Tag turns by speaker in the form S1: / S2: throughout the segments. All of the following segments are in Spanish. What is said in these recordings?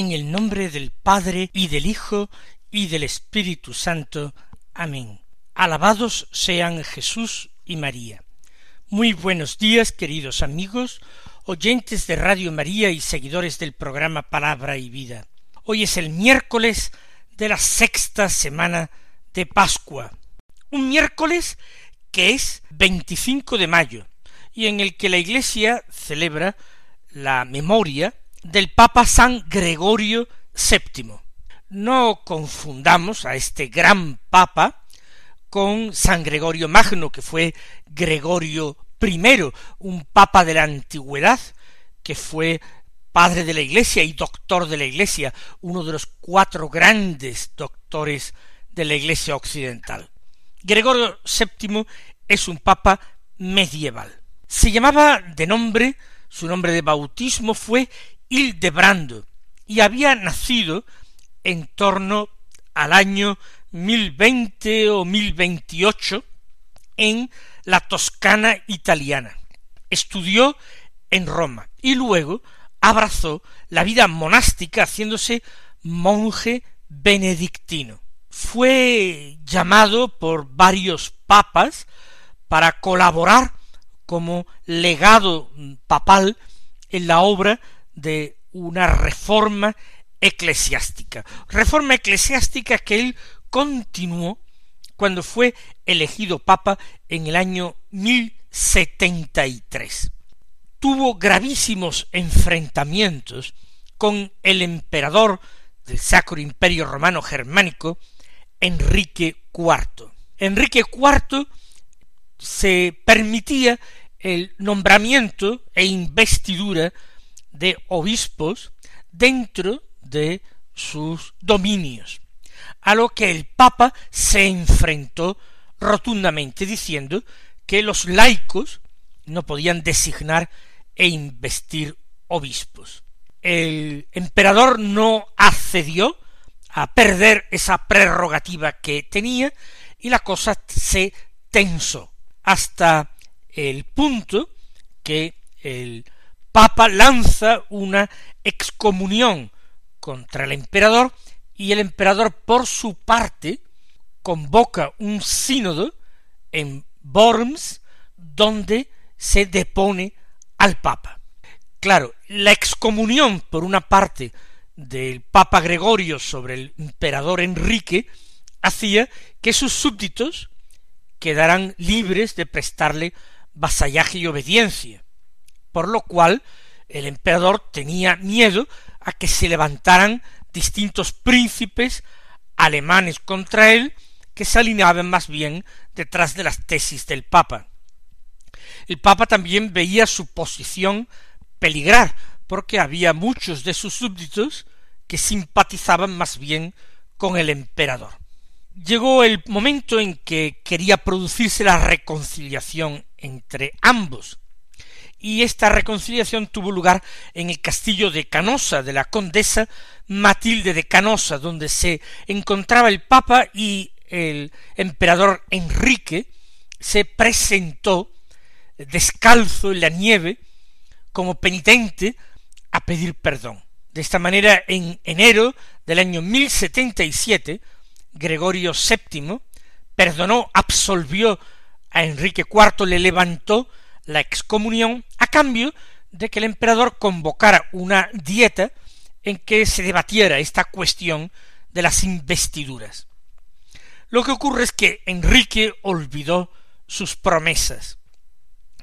S1: En el nombre del Padre y del Hijo y del Espíritu Santo. Amén. Alabados sean Jesús y María. Muy buenos días, queridos amigos, oyentes de Radio María y seguidores del programa Palabra y Vida. Hoy es el miércoles de la sexta semana de Pascua. Un miércoles que es 25 de mayo y en el que la Iglesia celebra la memoria del Papa San Gregorio VII. No confundamos a este gran Papa con San Gregorio Magno, que fue Gregorio I, un Papa de la antigüedad, que fue padre de la Iglesia y doctor de la Iglesia, uno de los cuatro grandes doctores de la Iglesia occidental. Gregorio VII es un papa medieval. Se llamaba de nombre, su nombre de bautismo fue Hildebrando, y había nacido en torno al año mil veinte o mil veintiocho en la Toscana italiana. Estudió en Roma y luego abrazó la vida monástica haciéndose monje benedictino. Fue llamado por varios papas para colaborar como legado papal en la obra de una reforma eclesiástica. Reforma eclesiástica que él continuó cuando fue elegido papa en el año tres. Tuvo gravísimos enfrentamientos con el emperador del Sacro Imperio Romano Germánico, Enrique IV. Enrique IV se permitía el nombramiento e investidura de obispos dentro de sus dominios, a lo que el Papa se enfrentó rotundamente diciendo que los laicos no podían designar e investir obispos. El emperador no accedió a perder esa prerrogativa que tenía y la cosa se tensó hasta el punto que el Papa lanza una excomunión contra el emperador y el emperador por su parte convoca un sínodo en Worms donde se depone al papa. Claro, la excomunión por una parte del papa Gregorio sobre el emperador Enrique hacía que sus súbditos quedaran libres de prestarle vasallaje y obediencia, por lo cual el emperador tenía miedo a que se levantaran distintos príncipes alemanes contra él que se alineaban más bien detrás de las tesis del Papa. El Papa también veía su posición peligrar, porque había muchos de sus súbditos que simpatizaban más bien con el emperador. Llegó el momento en que quería producirse la reconciliación entre ambos, y esta reconciliación tuvo lugar en el castillo de Canosa de la condesa Matilde de Canosa, donde se encontraba el Papa y el emperador Enrique se presentó descalzo en la nieve como penitente a pedir perdón. De esta manera, en enero del año siete Gregorio VII perdonó, absolvió a Enrique IV, le levantó la excomunión a cambio de que el emperador convocara una dieta en que se debatiera esta cuestión de las investiduras. Lo que ocurre es que Enrique olvidó sus promesas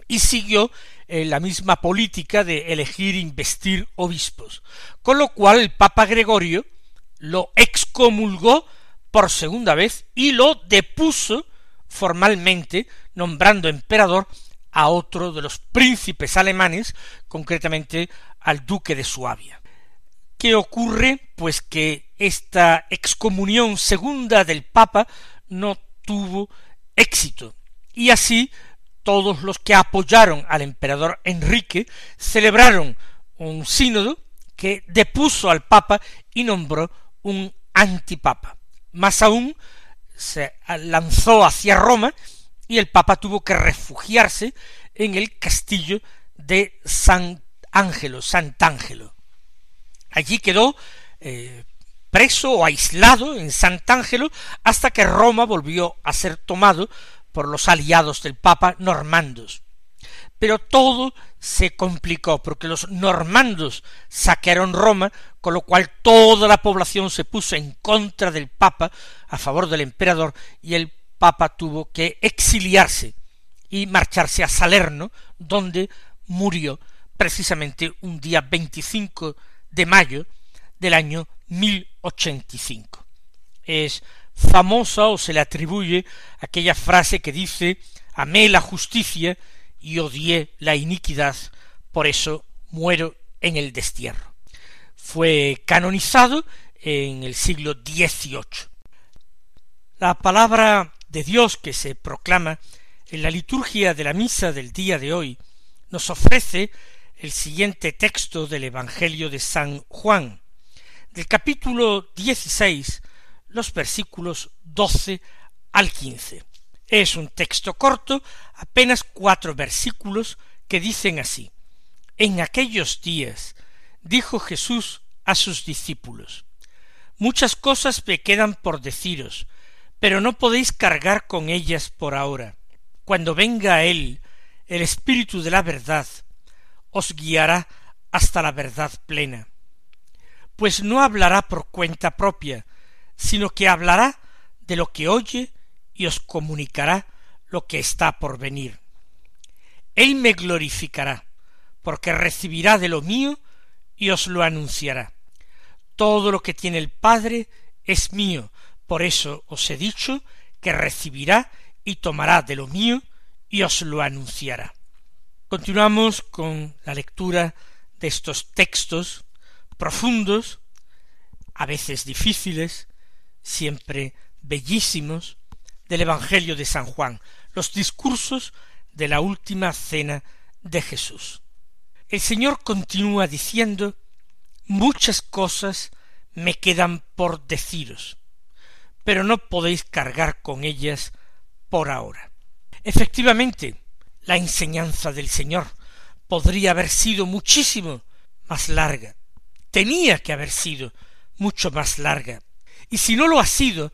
S1: y siguió eh, la misma política de elegir investir obispos, con lo cual el Papa Gregorio lo excomulgó por segunda vez y lo depuso formalmente, nombrando emperador a otro de los príncipes alemanes, concretamente al duque de Suabia. ¿Qué ocurre? Pues que esta excomunión segunda del Papa no tuvo éxito. Y así todos los que apoyaron al emperador Enrique celebraron un sínodo que depuso al papa y nombró un antipapa. Más aún, se lanzó hacia Roma y el papa tuvo que refugiarse en el castillo de San Ángelo, Sant'Angelo. Allí quedó eh, preso o aislado en Sant'Angelo hasta que Roma volvió a ser tomado por los aliados del Papa normandos. Pero todo se complicó porque los normandos saquearon Roma, con lo cual toda la población se puso en contra del Papa a favor del emperador y el Papa tuvo que exiliarse y marcharse a Salerno, donde murió precisamente un día 25 de mayo del año 1085. Es famosa o se le atribuye aquella frase que dice amé la justicia y odié la iniquidad, por eso muero en el destierro. Fue canonizado en el siglo XVIII. La palabra de Dios que se proclama en la liturgia de la misa del día de hoy nos ofrece el siguiente texto del Evangelio de San Juan, del capítulo dieciséis, los versículos doce al quince. Es un texto corto, apenas cuatro versículos, que dicen así. En aquellos días dijo Jesús a sus discípulos, Muchas cosas me quedan por deciros, pero no podéis cargar con ellas por ahora. Cuando venga Él, el Espíritu de la verdad, os guiará hasta la verdad plena. Pues no hablará por cuenta propia, sino que hablará de lo que oye y os comunicará lo que está por venir. Él me glorificará, porque recibirá de lo mío y os lo anunciará. Todo lo que tiene el Padre es mío, por eso os he dicho que recibirá y tomará de lo mío y os lo anunciará. Continuamos con la lectura de estos textos profundos, a veces difíciles, siempre bellísimos, del Evangelio de San Juan, los discursos de la última cena de Jesús. El Señor continúa diciendo muchas cosas me quedan por deciros, pero no podéis cargar con ellas por ahora. Efectivamente, la enseñanza del Señor podría haber sido muchísimo más larga, tenía que haber sido mucho más larga, y si no lo ha sido,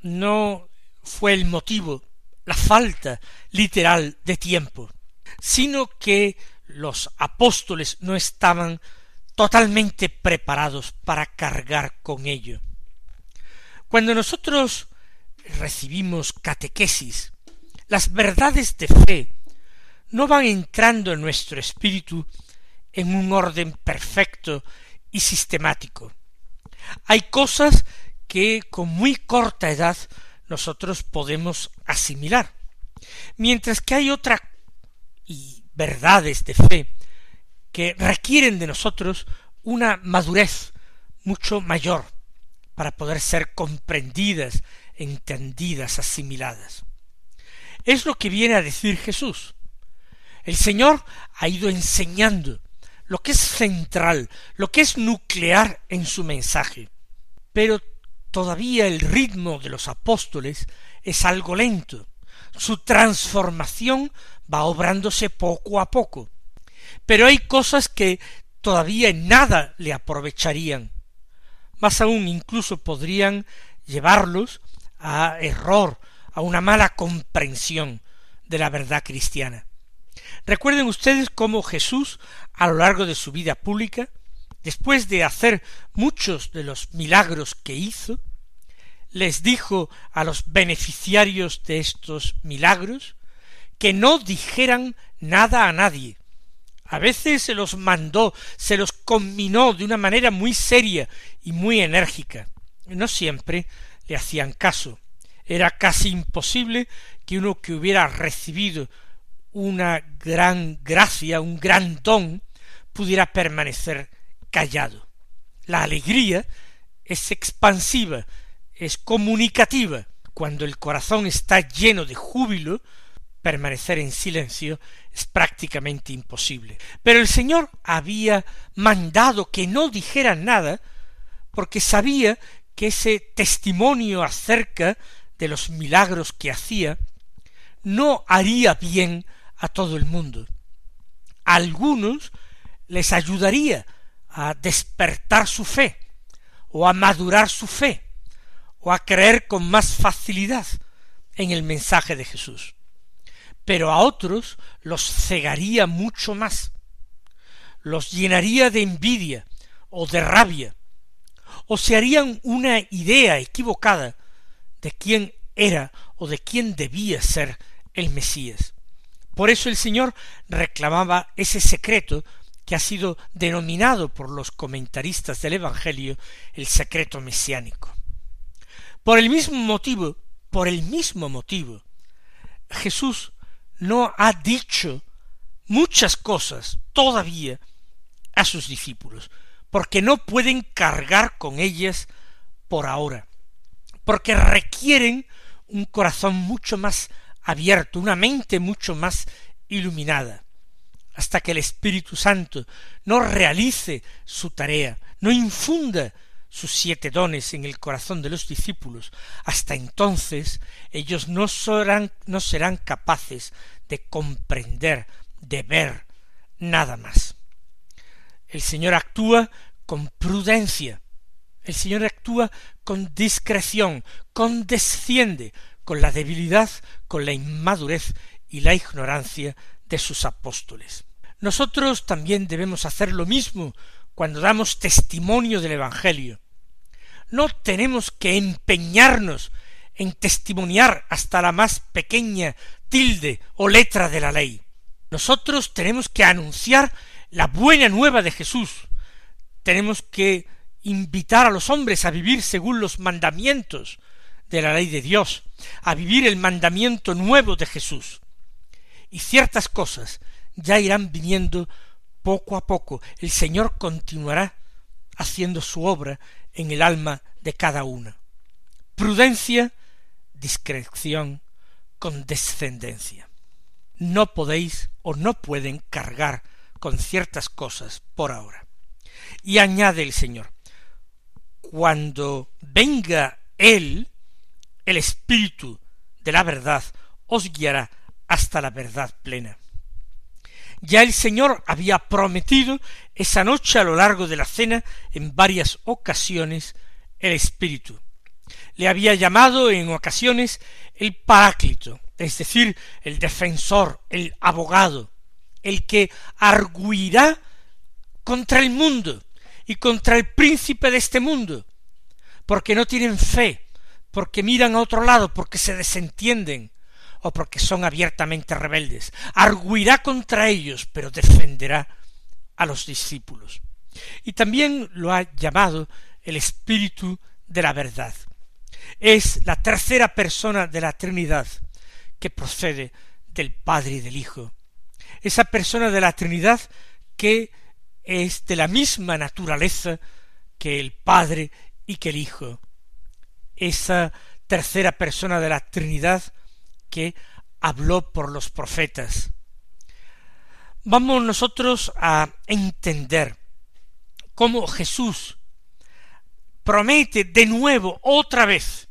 S1: no fue el motivo la falta literal de tiempo, sino que los apóstoles no estaban totalmente preparados para cargar con ello. Cuando nosotros recibimos catequesis, las verdades de fe no van entrando en nuestro espíritu en un orden perfecto y sistemático. Hay cosas que con muy corta edad nosotros podemos asimilar, mientras que hay otras y verdades de fe que requieren de nosotros una madurez mucho mayor para poder ser comprendidas, entendidas, asimiladas. Es lo que viene a decir Jesús. El Señor ha ido enseñando lo que es central, lo que es nuclear en su mensaje. Pero todavía el ritmo de los apóstoles es algo lento. Su transformación va obrándose poco a poco. Pero hay cosas que todavía en nada le aprovecharían. Más aún incluso podrían llevarlos a error, a una mala comprensión de la verdad cristiana. Recuerden ustedes cómo Jesús, a lo largo de su vida pública, después de hacer muchos de los milagros que hizo, les dijo a los beneficiarios de estos milagros que no dijeran nada a nadie. A veces se los mandó, se los combinó de una manera muy seria y muy enérgica. No siempre le hacían caso. Era casi imposible que uno que hubiera recibido una gran gracia, un gran don, pudiera permanecer callado. La alegría es expansiva, es comunicativa, cuando el corazón está lleno de júbilo, permanecer en silencio es prácticamente imposible. Pero el Señor había mandado que no dijeran nada porque sabía que ese testimonio acerca de los milagros que hacía no haría bien a todo el mundo. A algunos les ayudaría a despertar su fe, o a madurar su fe, o a creer con más facilidad en el mensaje de Jesús. Pero a otros los cegaría mucho más, los llenaría de envidia o de rabia, o se harían una idea equivocada de quién era o de quién debía ser el Mesías. Por eso el Señor reclamaba ese secreto que ha sido denominado por los comentaristas del Evangelio el secreto mesiánico. Por el mismo motivo, por el mismo motivo, Jesús no ha dicho muchas cosas todavía a sus discípulos, porque no pueden cargar con ellas por ahora, porque requieren un corazón mucho más abierto, una mente mucho más iluminada, hasta que el Espíritu Santo no realice su tarea, no infunda sus siete dones en el corazón de los discípulos, hasta entonces ellos no serán, no serán capaces de comprender, de ver nada más. El Señor actúa con prudencia, el Señor actúa con discreción, condesciende con la debilidad, con la inmadurez y la ignorancia de sus apóstoles. Nosotros también debemos hacer lo mismo cuando damos testimonio del Evangelio. No tenemos que empeñarnos en testimoniar hasta la más pequeña tilde o letra de la ley. Nosotros tenemos que anunciar la buena nueva de Jesús. Tenemos que invitar a los hombres a vivir según los mandamientos de la ley de Dios, a vivir el mandamiento nuevo de Jesús. Y ciertas cosas ya irán viniendo poco a poco. El Señor continuará haciendo su obra en el alma de cada uno. Prudencia, discreción, condescendencia. No podéis o no pueden cargar con ciertas cosas por ahora. Y añade el Señor, cuando venga Él, el Espíritu de la verdad, os guiará hasta la verdad plena. Ya el Señor había prometido esa noche a lo largo de la cena en varias ocasiones el Espíritu. Le había llamado en ocasiones el Paráclito, es decir, el defensor, el abogado, el que arguirá contra el mundo y contra el príncipe de este mundo, porque no tienen fe, porque miran a otro lado, porque se desentienden, o porque son abiertamente rebeldes. Arguirá contra ellos, pero defenderá a los discípulos. Y también lo ha llamado el Espíritu de la verdad. Es la tercera persona de la Trinidad que procede del Padre y del Hijo. Esa persona de la Trinidad que es de la misma naturaleza que el Padre y que el Hijo. Esa tercera persona de la Trinidad que habló por los profetas. Vamos nosotros a entender cómo Jesús promete de nuevo, otra vez,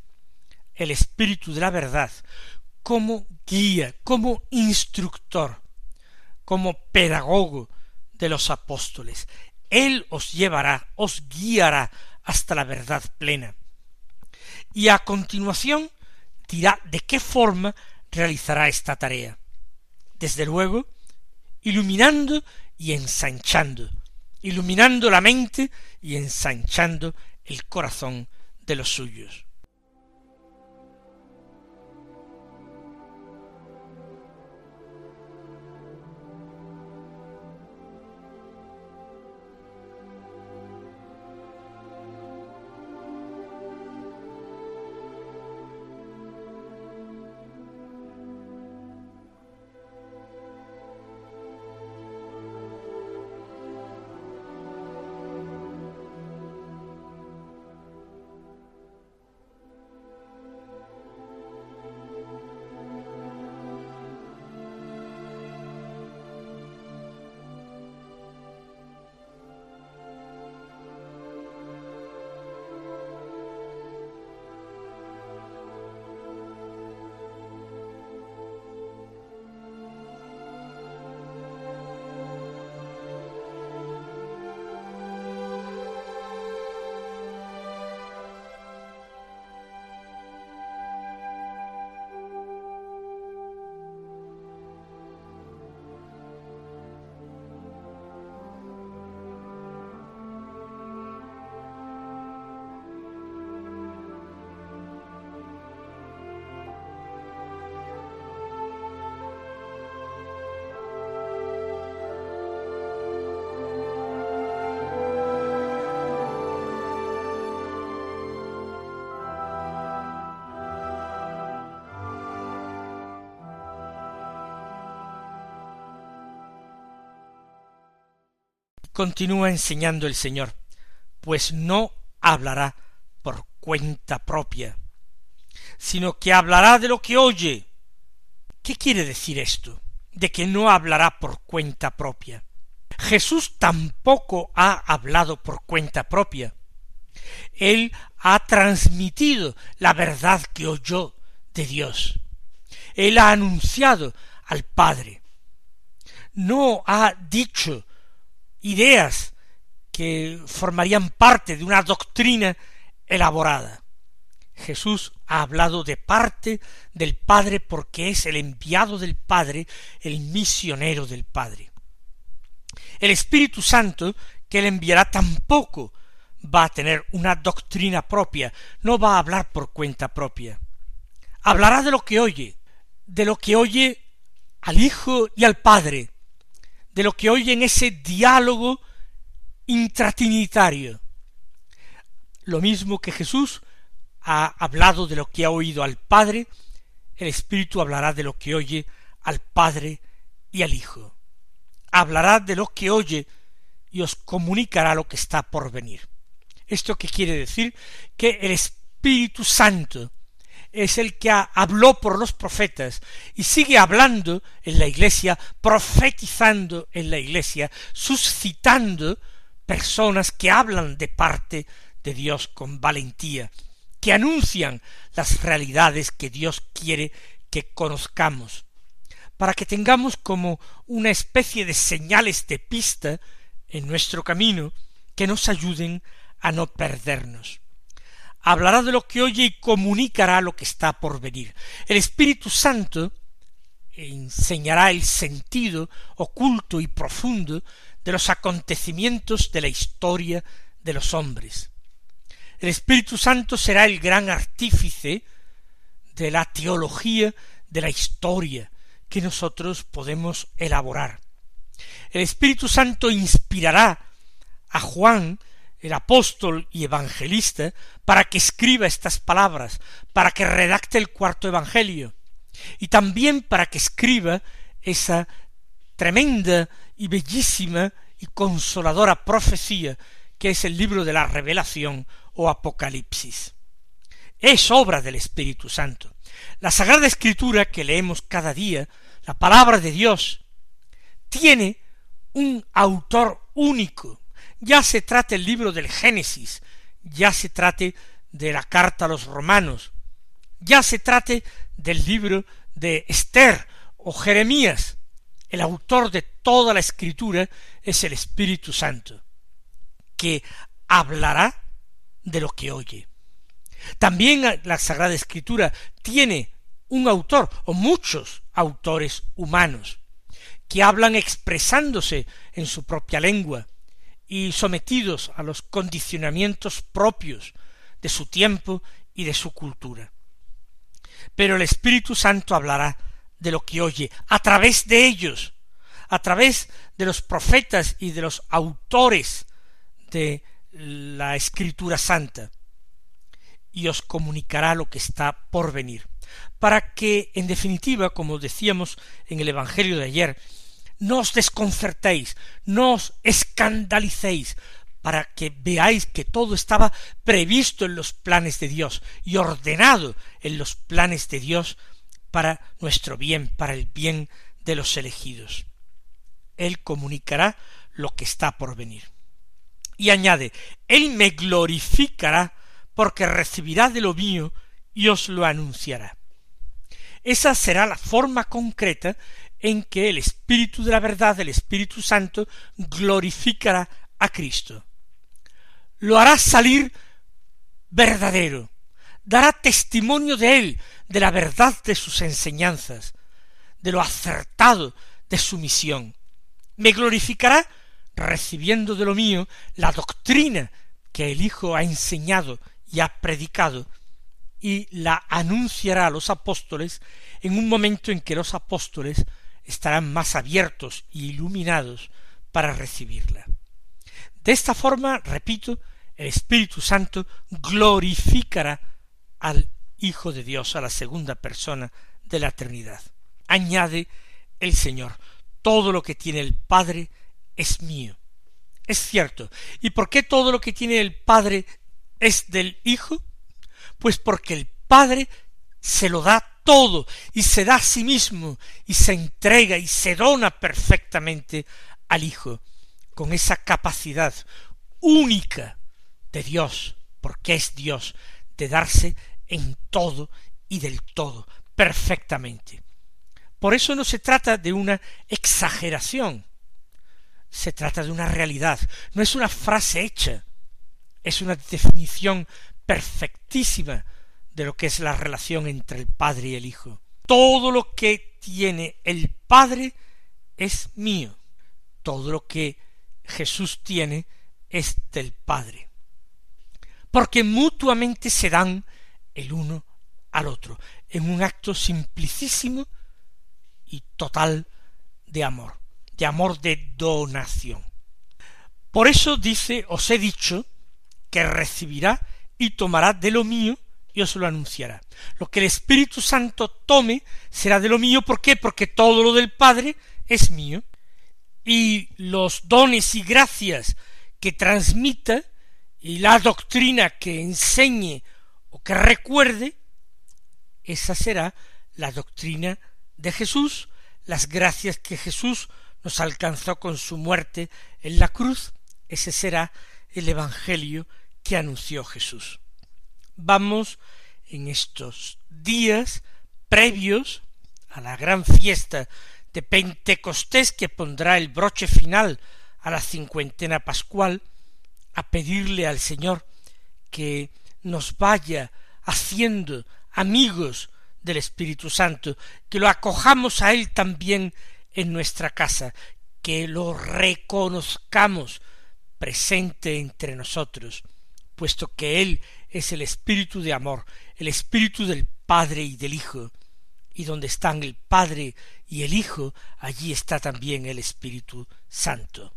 S1: el Espíritu de la verdad, como guía, como instructor, como pedagogo de los apóstoles. Él os llevará, os guiará hasta la verdad plena. Y a continuación dirá de qué forma realizará esta tarea. Desde luego, iluminando y ensanchando, iluminando la mente y ensanchando el corazón de los suyos. Continúa enseñando el Señor, pues no hablará por cuenta propia, sino que hablará de lo que oye. ¿Qué quiere decir esto? De que no hablará por cuenta propia. Jesús tampoco ha hablado por cuenta propia. Él ha transmitido la verdad que oyó de Dios. Él ha anunciado al Padre. No ha dicho ideas que formarían parte de una doctrina elaborada. Jesús ha hablado de parte del Padre porque es el enviado del Padre, el misionero del Padre. El Espíritu Santo que él enviará tampoco va a tener una doctrina propia, no va a hablar por cuenta propia. Hablará de lo que oye, de lo que oye al Hijo y al Padre, de lo que oye en ese diálogo intratrinitario. Lo mismo que Jesús ha hablado de lo que ha oído al Padre, el Espíritu hablará de lo que oye al Padre y al Hijo. Hablará de lo que oye y os comunicará lo que está por venir. ¿Esto qué quiere decir? Que el Espíritu Santo es el que habló por los profetas y sigue hablando en la iglesia, profetizando en la iglesia, suscitando personas que hablan de parte de Dios con valentía, que anuncian las realidades que Dios quiere que conozcamos, para que tengamos como una especie de señales de pista en nuestro camino que nos ayuden a no perdernos. Hablará de lo que oye y comunicará lo que está por venir. El Espíritu Santo enseñará el sentido oculto y profundo de los acontecimientos de la historia de los hombres. El Espíritu Santo será el gran artífice de la teología de la historia que nosotros podemos elaborar. El Espíritu Santo inspirará a Juan el apóstol y evangelista, para que escriba estas palabras, para que redacte el cuarto evangelio, y también para que escriba esa tremenda y bellísima y consoladora profecía que es el libro de la revelación o Apocalipsis. Es obra del Espíritu Santo. La Sagrada Escritura que leemos cada día, la palabra de Dios, tiene un autor único, ya se trate el libro del Génesis, ya se trate de la carta a los romanos, ya se trate del libro de Esther o Jeremías, el autor de toda la escritura es el Espíritu Santo, que hablará de lo que oye. También la Sagrada Escritura tiene un autor o muchos autores humanos que hablan expresándose en su propia lengua, y sometidos a los condicionamientos propios de su tiempo y de su cultura. Pero el Espíritu Santo hablará de lo que oye a través de ellos, a través de los profetas y de los autores de la Escritura Santa, y os comunicará lo que está por venir, para que, en definitiva, como decíamos en el Evangelio de ayer, no os desconcertéis, no os escandalicéis, para que veáis que todo estaba previsto en los planes de Dios y ordenado en los planes de Dios para nuestro bien, para el bien de los elegidos. Él comunicará lo que está por venir. Y añade, Él me glorificará porque recibirá de lo mío y os lo anunciará. Esa será la forma concreta en que el Espíritu de la verdad, el Espíritu Santo, glorificará a Cristo. Lo hará salir verdadero, dará testimonio de él, de la verdad de sus enseñanzas, de lo acertado de su misión. Me glorificará recibiendo de lo mío la doctrina que el Hijo ha enseñado y ha predicado, y la anunciará a los apóstoles en un momento en que los apóstoles estarán más abiertos y iluminados para recibirla. De esta forma, repito, el Espíritu Santo glorificará al Hijo de Dios, a la segunda persona de la Trinidad. Añade el Señor, todo lo que tiene el Padre es mío. Es cierto. ¿Y por qué todo lo que tiene el Padre es del Hijo? Pues porque el Padre se lo da todo y se da a sí mismo y se entrega y se dona perfectamente al Hijo con esa capacidad única de Dios, porque es Dios, de darse en todo y del todo, perfectamente. Por eso no se trata de una exageración, se trata de una realidad, no es una frase hecha, es una definición perfectísima de lo que es la relación entre el Padre y el Hijo. Todo lo que tiene el Padre es mío. Todo lo que Jesús tiene es del Padre. Porque mutuamente se dan el uno al otro, en un acto simplicísimo y total de amor, de amor de donación. Por eso dice, os he dicho, que recibirá y tomará de lo mío y os lo anunciará. Lo que el Espíritu Santo tome será de lo mío. ¿Por qué? Porque todo lo del Padre es mío. Y los dones y gracias que transmita y la doctrina que enseñe o que recuerde, esa será la doctrina de Jesús, las gracias que Jesús nos alcanzó con su muerte en la cruz, ese será el Evangelio que anunció Jesús vamos en estos días previos a la gran fiesta de Pentecostés que pondrá el broche final a la cincuentena pascual, a pedirle al Señor que nos vaya haciendo amigos del Espíritu Santo, que lo acojamos a Él también en nuestra casa, que lo reconozcamos presente entre nosotros, puesto que Él es el espíritu de amor, el espíritu del Padre y del Hijo, y donde están el Padre y el Hijo, allí está también el Espíritu Santo.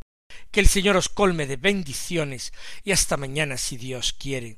S1: Que el Señor os colme de bendiciones y hasta mañana si Dios quiere.